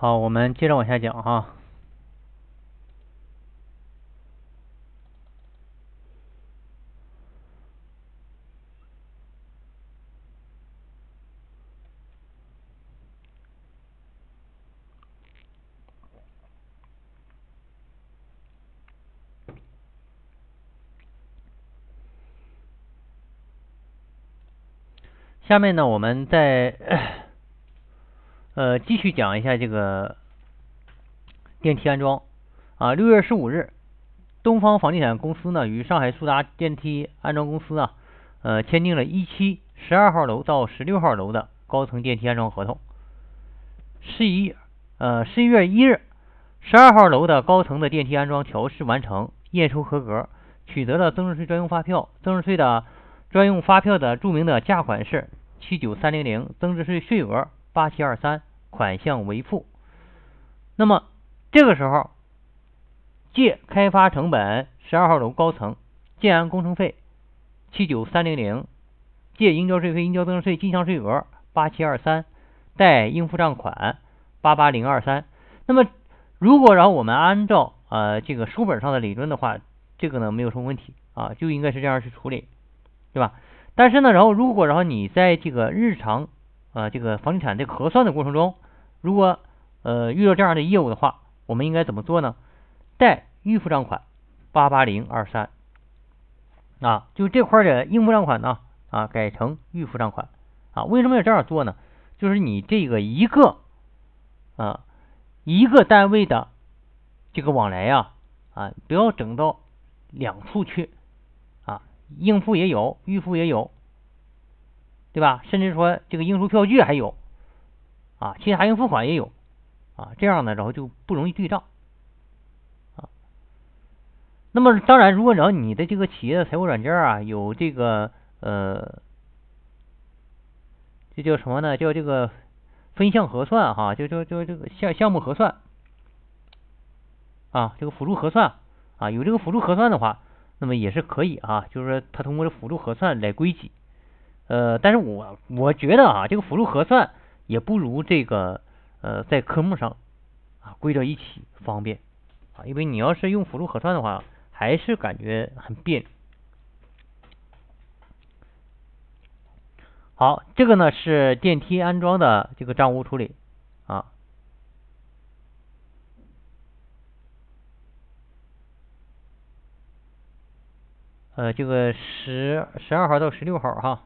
好，我们接着往下讲哈。下面呢，我们再呃继续讲一下这个电梯安装啊。六月十五日，东方房地产公司呢与上海速达电梯安装公司啊呃签订了一期十二号楼到十六号楼的高层电梯安装合同。十一呃十一月一日，十二号楼的高层的电梯安装调试完成，验收合格，取得了增值税专用发票，增值税的专用发票的注明的价款是。七九三零零，增值税税额八七二三，款项为付。那么这个时候，借开发成本十二号楼高层建安工程费七九三零零，借应交税费、应交增值税进项税额八七二三，贷应付账款八八零二三。那么如果然后我们按照呃这个书本上的理论的话，这个呢没有什么问题啊，就应该是这样去处理，对吧？但是呢，然后如果然后你在这个日常啊这个房地产这个核算的过程中，如果呃遇到这样的业务的话，我们应该怎么做呢？贷预付账款八八零二三啊，就这块的应付账款呢啊改成预付账款啊。为什么要这样做呢？就是你这个一个啊一个单位的这个往来呀啊不要整到两处去啊。应付也有，预付也有，对吧？甚至说这个应收票据还有啊，其他应付款也有啊，这样呢，然后就不容易对账啊。那么当然，如果然后你的这个企业的财务软件啊，有这个呃，这叫什么呢？叫这个分项核算哈，就就就这个项项目核算啊，这个辅助核算啊，有这个辅助核算的话。那么也是可以啊，就是说他通过这辅助核算来归集，呃，但是我我觉得啊，这个辅助核算也不如这个呃在科目上啊归到一起方便啊，因为你要是用辅助核算的话，还是感觉很别扭。好，这个呢是电梯安装的这个账务处理啊。呃，这个十十二号到十六号哈。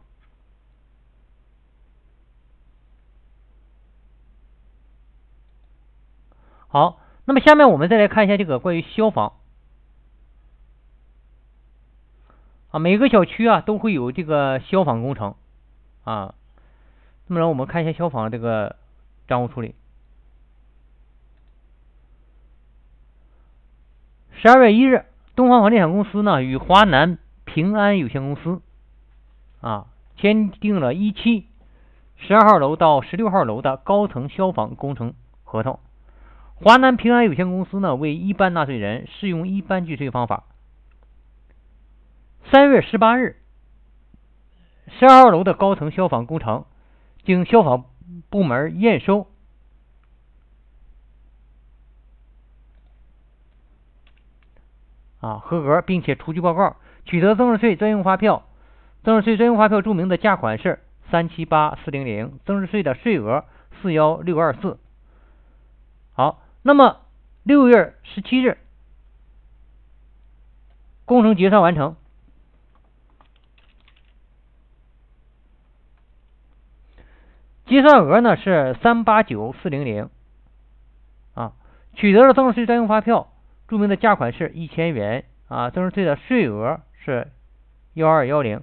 好，那么下面我们再来看一下这个关于消防啊，每个小区啊都会有这个消防工程啊。那么让我们看一下消防这个账务处理。十二月一日，东方房地产公司呢与华南。平安有限公司啊，签订了一期十二号楼到十六号楼的高层消防工程合同。华南平安有限公司呢为一般纳税人，适用一般计税方法。三月十八日，十二号楼的高层消防工程经消防部门验收啊合格，并且出具报告。取得增值税专用发票，增值税专用发票注明的价款是三七八四零零，增值税的税额四幺六二四。好，那么六月十七日，工程结算完成，结算额呢是三八九四零零，啊，取得了增值税专用发票，注明的价款是一千元，啊，增值税的税额。是幺二幺零。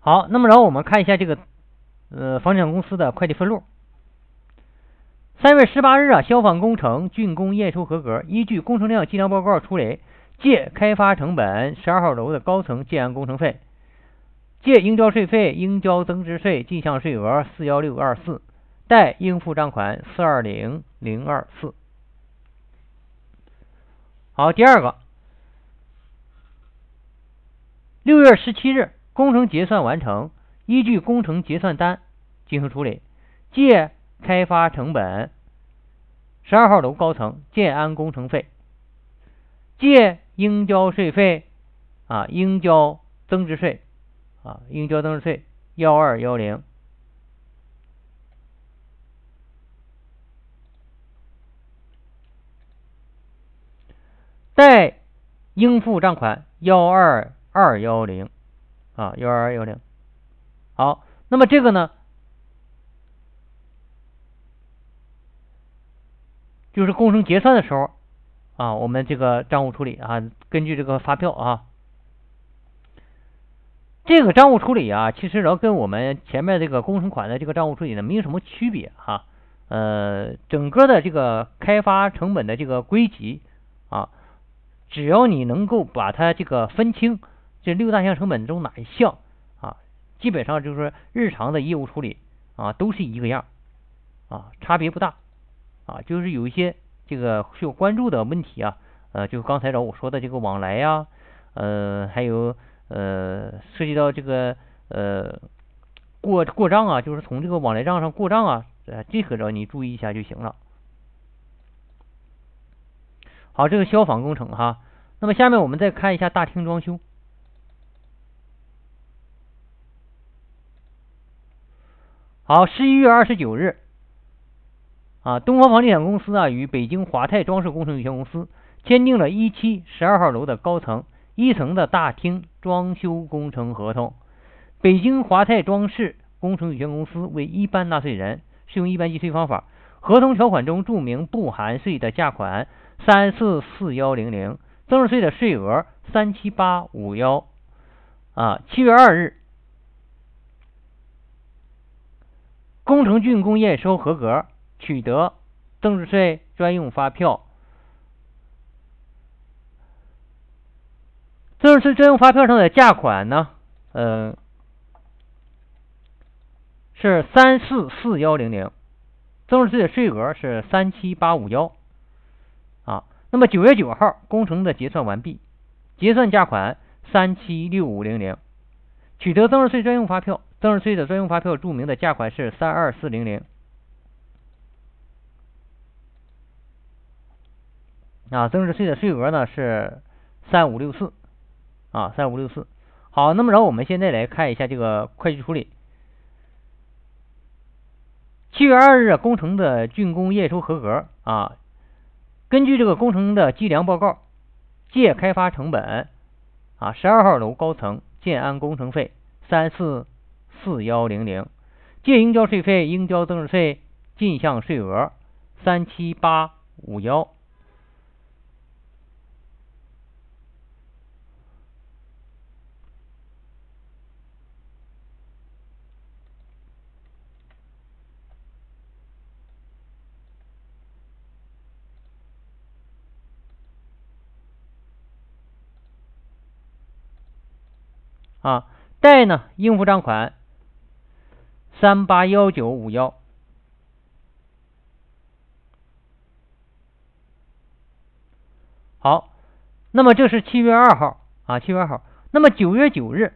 好，那么然后我们看一下这个呃房产公司的会计分录。三月十八日啊，消防工程竣工验收合格，依据工程量计量报告处理，借开发成本十二号楼的高层建安工程费，借应交税费、应交增值税进项税额四幺六二四。贷应付账款四二零零二四。好，第二个，六月十七日，工程结算完成，依据工程结算单进行处理，借开发成本十二号楼高层建安工程费，借应交税费啊，应交增值税啊，应交增值税幺二幺零。贷应付账款幺二二幺零啊，幺二二幺零。好，那么这个呢，就是工程结算的时候啊，我们这个账务处理啊，根据这个发票啊，这个账务处理啊，其实然后跟我们前面这个工程款的这个账务处理呢，没有什么区别哈。呃，整个的这个开发成本的这个归集啊。只要你能够把它这个分清这六大项成本中哪一项啊，基本上就是日常的业务处理啊都是一个样啊，差别不大啊，就是有一些这个需要关注的问题啊，呃，就刚才找我说的这个往来呀，呃，还有呃涉及到这个呃过过账啊，就是从这个往来账上过账啊，呃，这个着你注意一下就行了。好，这个消防工程哈，那么下面我们再看一下大厅装修。好，十一月二十九日，啊，东方房地产公司啊与北京华泰装饰工程有限公司签订了一期十二号楼的高层一层的大厅装修工程合同。北京华泰装饰工程有限公司为一般纳税人，适用一般计税方法。合同条款中注明不含税的价款。三四四幺零零，增值税的税额三七八五幺啊。七月二日，工程竣工验收合格，取得增值税专用发票。增值税专用发票上的价款呢？呃，是三四四幺零零，增值税的税额是三七八五幺。啊那么九月九号，工程的结算完毕，结算价款三七六五零零，取得增值税专用发票，增值税的专用发票注明的价款是三二四零零，啊，增值税的税额呢是三五六四，啊，三五六四。好，那么然后我们现在来看一下这个会计处理。七月二日，工程的竣工验收合格，啊。根据这个工程的计量报告，借开发成本啊，十二号楼高层建安工程费三四四幺零零，借应交税费应交增值税进项税额三七八五幺。啊，贷呢？应付账款三八幺九五幺。好，那么这是七月二号啊，七月二号。那么九月九日，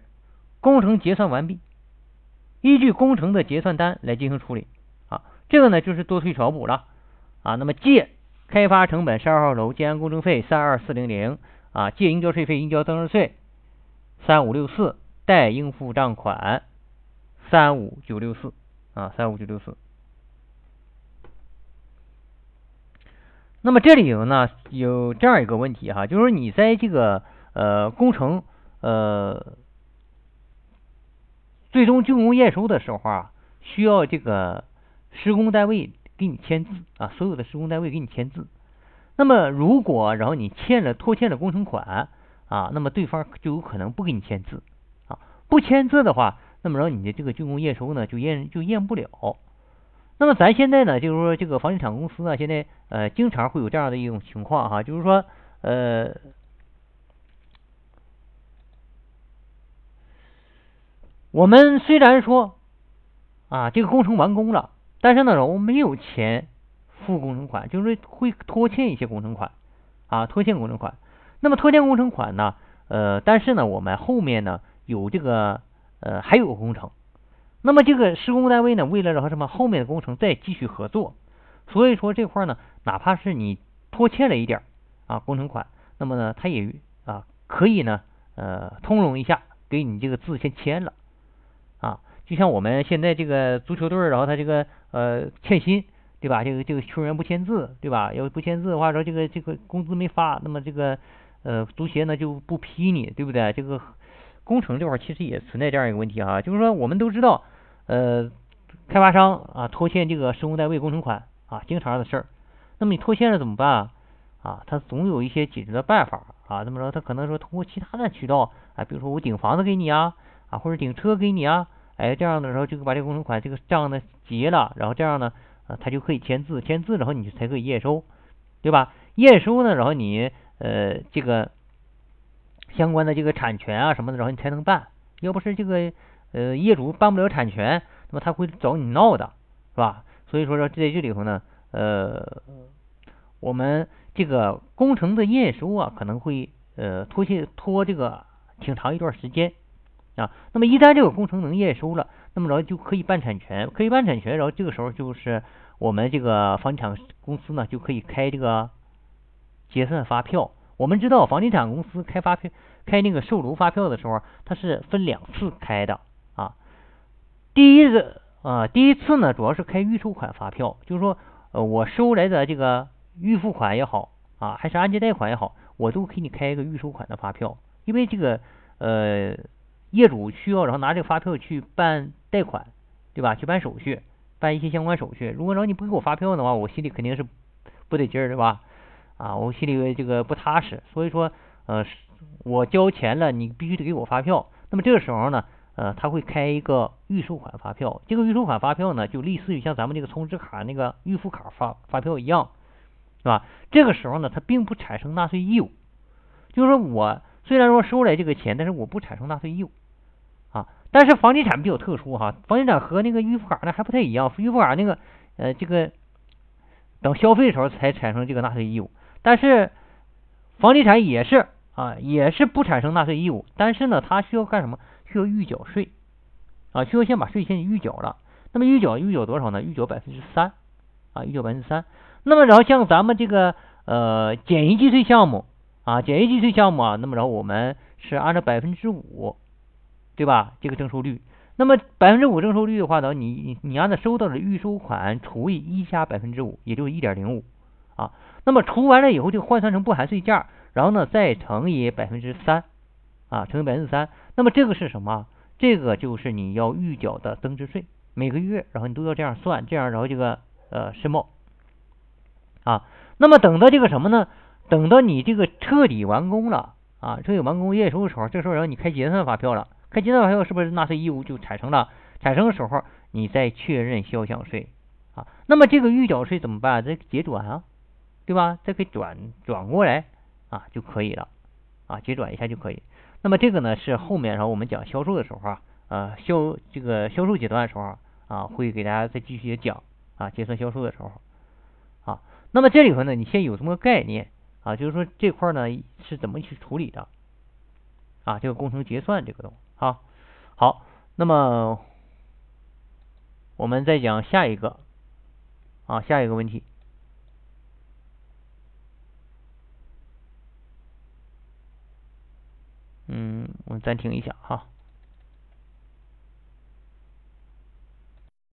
工程结算完毕，依据工程的结算单来进行处理啊。这个呢就是多退少补了啊。那么借开发成本十二号楼建安工程费三二四零零啊，借应交税费应交增值税。三五六四贷应付账款三五九六四啊，三五九六四。那么这里有呢有这样一个问题哈，就是你在这个呃工程呃最终竣工验收的时候啊，需要这个施工单位给你签字啊，所有的施工单位给你签字。那么如果然后你欠了拖欠了工程款。啊，那么对方就有可能不给你签字啊，不签字的话，那么然后你的这个竣工验收呢就验就验不了。那么咱现在呢，就是说这个房地产公司呢，现在呃经常会有这样的一种情况哈，就是说呃，我们虽然说啊这个工程完工了，但是呢我们没有钱付工程款，就是会拖欠一些工程款啊，拖欠工程款。那么拖欠工程款呢？呃，但是呢，我们后面呢有这个呃还有个工程，那么这个施工单位呢，为了让什么后面的工程再继续合作，所以说这块呢，哪怕是你拖欠了一点啊工程款，那么呢，他也啊可以呢呃通融一下，给你这个字先签了啊，就像我们现在这个足球队，然后他这个呃欠薪。对吧？这个这个球员不签字，对吧？要不签字的话，说这个这个工资没发，那么这个呃足协呢就不批你，对不对？这个工程这块其实也存在这样一个问题啊，就是说我们都知道，呃，开发商啊拖欠这个施工单位工程款啊，经常的事儿。那么你拖欠了怎么办啊？啊他总有一些解决的办法啊。那么说，他可能说通过其他的渠道啊，比如说我顶房子给你啊，啊或者顶车给你啊，哎这样的时候就把这个工程款这个账呢结了，然后这样呢。啊，他就可以签字，签字然后你才可以验收，对吧？验收呢，然后你呃这个相关的这个产权啊什么的，然后你才能办。要不是这个呃业主办不了产权，那么他会找你闹的，是吧？所以说说在这里头呢，呃，我们这个工程的验收啊，可能会呃拖些拖这个挺长一段时间啊。那么一旦这个工程能验收了。那么着就可以办产权，可以办产权，然后这个时候就是我们这个房地产公司呢就可以开这个结算发票。我们知道房地产公司开发票、开那个售楼发票的时候，它是分两次开的啊。第一个啊，第一次呢主要是开预收款发票，就是说呃我收来的这个预付款也好啊，还是按揭贷款也好，我都给你开一个预收款的发票，因为这个呃。业主需要然后拿这个发票去办贷款，对吧？去办手续，办一些相关手续。如果说你不给我发票的话，我心里肯定是不得劲儿，对吧？啊，我心里这个不踏实。所以说，呃，我交钱了，你必须得给我发票。那么这个时候呢，呃，他会开一个预收款发票。这个预收款发票呢，就类似于像咱们这个充值卡那个预付卡发发票一样，是吧？这个时候呢，它并不产生纳税义务。就是说我虽然说收来这个钱，但是我不产生纳税义务。啊，但是房地产比较特殊哈，房地产和那个预付卡呢还不太一样，预付卡那个呃这个等消费的时候才产生这个纳税义务，但是房地产也是啊，也是不产生纳税义务，但是呢它需要干什么？需要预缴税啊，需要先把税先预缴了，那么预缴预缴多少呢？预缴百分之三啊，预缴百分之三。那么然后像咱们这个呃简易计税项目啊，简易计税项目啊，那么然后我们是按照百分之五。对吧？这个征收率，那么百分之五征收率的话呢，你你你按照收到的预收款除以一加百分之五，也就是一点零五啊。那么除完了以后就换算成不含税价，然后呢再乘以百分之三啊，乘以百分之三。那么这个是什么？这个就是你要预缴的增值税，每个月然后你都要这样算，这样然后这个呃申报啊。那么等到这个什么呢？等到你这个彻底完工了啊，彻底完工验收的时候，这时候然后你开结算发票了。开结算发票是不是纳税义务就产生了？产生的时候你再确认销项税啊，那么这个预缴税怎么办？再结转啊，对吧？再给转转过来啊就可以了啊，结转一下就可以。那么这个呢是后面然后我们讲销售的时候啊，呃销这个销售阶段的时候啊会给大家再继续讲啊结算销售的时候啊。那么这里头呢你先有这么个概念啊，就是说这块呢是怎么去处理的啊？这个工程结算这个东西。好，好，那么我们再讲下一个啊，下一个问题。嗯，我暂停一下哈。